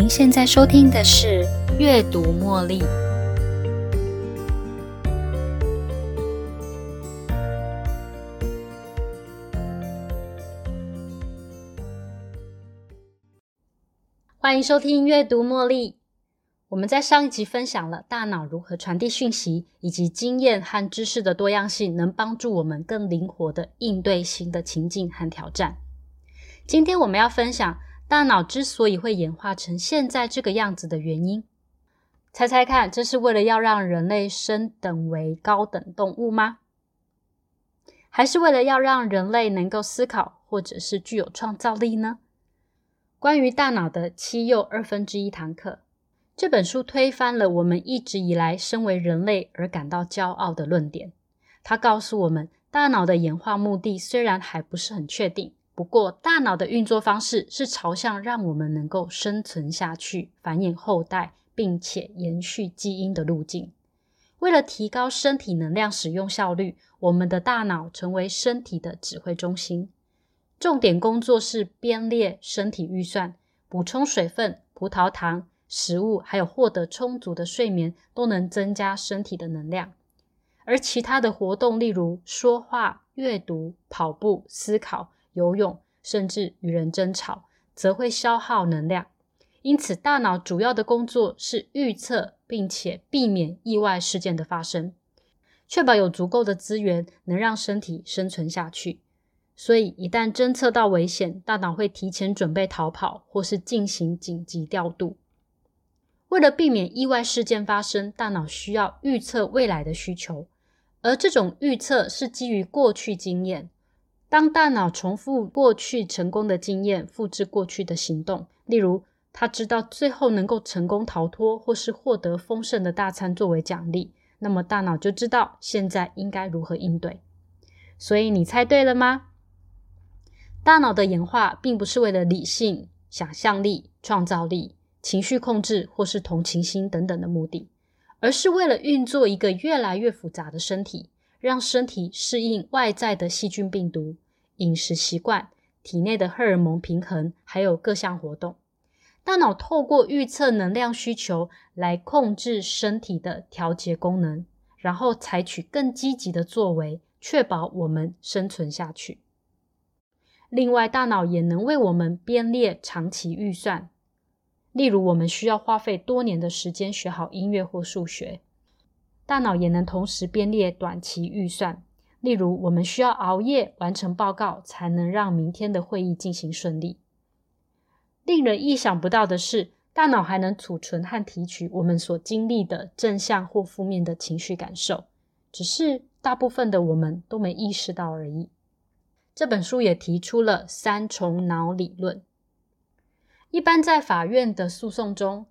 您现在收听的是《阅读茉莉》。欢迎收听《阅读茉莉》。我们在上一集分享了大脑如何传递讯息，以及经验和知识的多样性能帮助我们更灵活的应对新的情境和挑战。今天我们要分享大脑之所以会演化成现在这个样子的原因。猜猜看，这是为了要让人类升等为高等动物吗？还是为了要让人类能够思考，或者是具有创造力呢？关于大脑的七又二分之一堂课。这本书推翻了我们一直以来身为人类而感到骄傲的论点。它告诉我们，大脑的演化目的虽然还不是很确定，不过大脑的运作方式是朝向让我们能够生存下去、繁衍后代，并且延续基因的路径。为了提高身体能量使用效率，我们的大脑成为身体的指挥中心，重点工作是编列身体预算、补充水分、葡萄糖。食物还有获得充足的睡眠都能增加身体的能量，而其他的活动，例如说话、阅读、跑步、思考、游泳，甚至与人争吵，则会消耗能量。因此，大脑主要的工作是预测并且避免意外事件的发生，确保有足够的资源能让身体生存下去。所以，一旦侦测到危险，大脑会提前准备逃跑，或是进行紧急调度。为了避免意外事件发生，大脑需要预测未来的需求，而这种预测是基于过去经验。当大脑重复过去成功的经验，复制过去的行动，例如，他知道最后能够成功逃脱，或是获得丰盛的大餐作为奖励，那么大脑就知道现在应该如何应对。所以，你猜对了吗？大脑的演化并不是为了理性、想象力、创造力。情绪控制或是同情心等等的目的，而是为了运作一个越来越复杂的身体，让身体适应外在的细菌、病毒、饮食习惯、体内的荷尔蒙平衡，还有各项活动。大脑透过预测能量需求来控制身体的调节功能，然后采取更积极的作为，确保我们生存下去。另外，大脑也能为我们编列长期预算。例如，我们需要花费多年的时间学好音乐或数学，大脑也能同时编列短期预算。例如，我们需要熬夜完成报告，才能让明天的会议进行顺利。令人意想不到的是，大脑还能储存和提取我们所经历的正向或负面的情绪感受，只是大部分的我们都没意识到而已。这本书也提出了三重脑理论。一般在法院的诉讼中，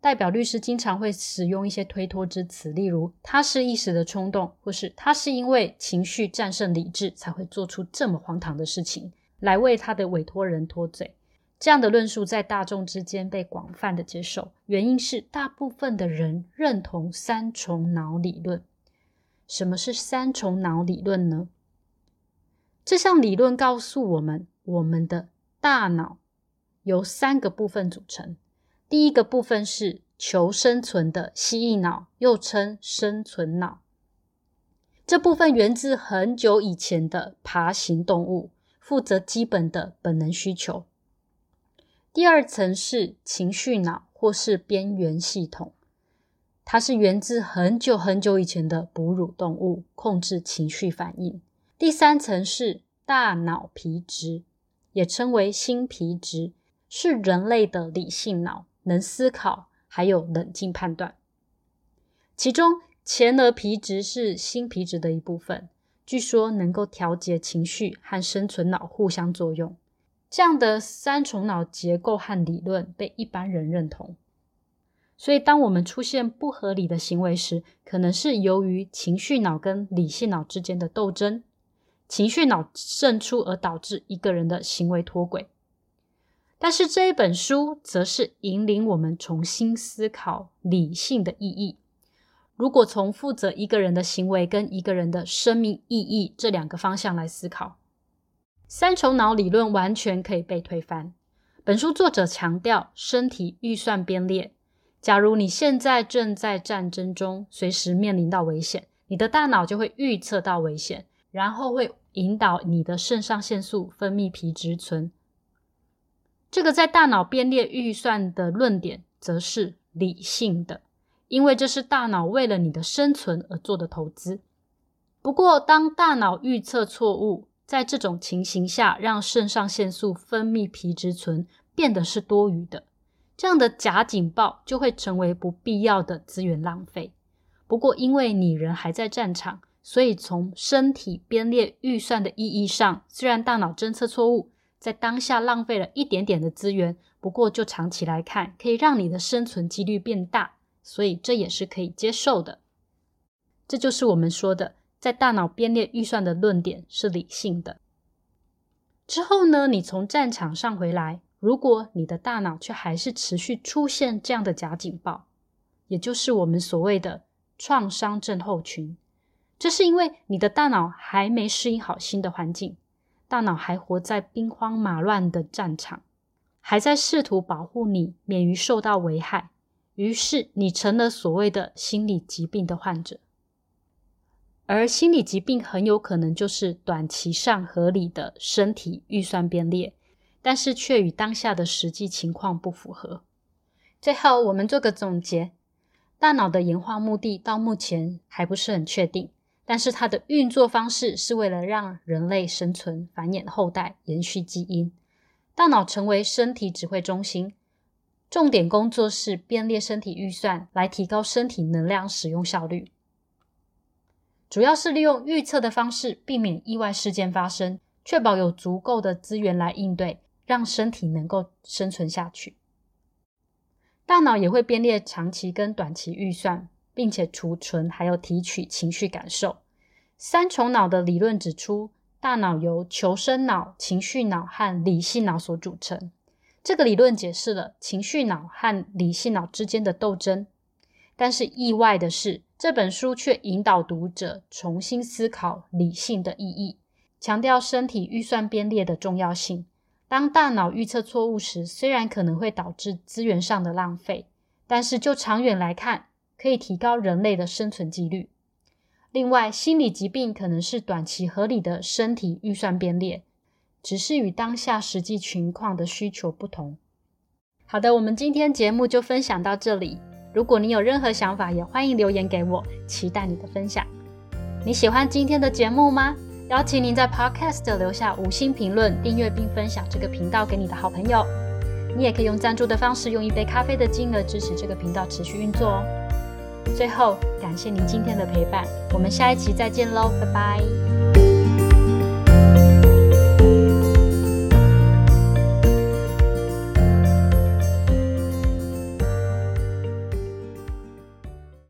代表律师经常会使用一些推脱之词，例如“他是一时的冲动”或是“他是因为情绪战胜理智才会做出这么荒唐的事情”，来为他的委托人脱罪。这样的论述在大众之间被广泛的接受，原因是大部分的人认同三重脑理论。什么是三重脑理论呢？这项理论告诉我们，我们的大脑。由三个部分组成。第一个部分是求生存的蜥蜴脑，又称生存脑。这部分源自很久以前的爬行动物，负责基本的本能需求。第二层是情绪脑，或是边缘系统，它是源自很久很久以前的哺乳动物，控制情绪反应。第三层是大脑皮质，也称为新皮质。是人类的理性脑，能思考，还有冷静判断。其中前额皮质是新皮质的一部分，据说能够调节情绪和生存脑互相作用。这样的三重脑结构和理论被一般人认同。所以，当我们出现不合理的行为时，可能是由于情绪脑跟理性脑之间的斗争，情绪脑胜出而导致一个人的行为脱轨。但是这一本书则是引领我们重新思考理性的意义。如果从负责一个人的行为跟一个人的生命意义这两个方向来思考，三重脑理论完全可以被推翻。本书作者强调身体预算编列。假如你现在正在战争中，随时面临到危险，你的大脑就会预测到危险，然后会引导你的肾上腺素分泌皮质醇。这个在大脑编列预算的论点，则是理性的，因为这是大脑为了你的生存而做的投资。不过，当大脑预测错误，在这种情形下，让肾上腺素分泌皮质醇变得是多余的，这样的假警报就会成为不必要的资源浪费。不过，因为你人还在战场，所以从身体编列预算的意义上，虽然大脑侦测错误。在当下浪费了一点点的资源，不过就长期来看，可以让你的生存几率变大，所以这也是可以接受的。这就是我们说的，在大脑编列预算的论点是理性的。之后呢，你从战场上回来，如果你的大脑却还是持续出现这样的假警报，也就是我们所谓的创伤症候群，这是因为你的大脑还没适应好新的环境。大脑还活在兵荒马乱的战场，还在试图保护你免于受到危害，于是你成了所谓的心理疾病的患者。而心理疾病很有可能就是短期上合理的身体预算编列，但是却与当下的实际情况不符合。最后，我们做个总结：大脑的演化目的到目前还不是很确定。但是它的运作方式是为了让人类生存、繁衍后代、延续基因。大脑成为身体指挥中心，重点工作是编列身体预算，来提高身体能量使用效率。主要是利用预测的方式，避免意外事件发生，确保有足够的资源来应对，让身体能够生存下去。大脑也会编列长期跟短期预算。并且储存还有提取情绪感受。三重脑的理论指出，大脑由求生脑、情绪脑和理性脑所组成。这个理论解释了情绪脑和理性脑之间的斗争。但是意外的是，这本书却引导读者重新思考理性的意义，强调身体预算编列的重要性。当大脑预测错误时，虽然可能会导致资源上的浪费，但是就长远来看，可以提高人类的生存几率。另外，心理疾病可能是短期合理的身体预算编列，只是与当下实际情况的需求不同。好的，我们今天节目就分享到这里。如果你有任何想法，也欢迎留言给我，期待你的分享。你喜欢今天的节目吗？邀请您在 Podcast 留下五星评论，订阅并分享这个频道给你的好朋友。你也可以用赞助的方式，用一杯咖啡的金额支持这个频道持续运作哦。最后，感谢您今天的陪伴，我们下一期再见喽，拜拜。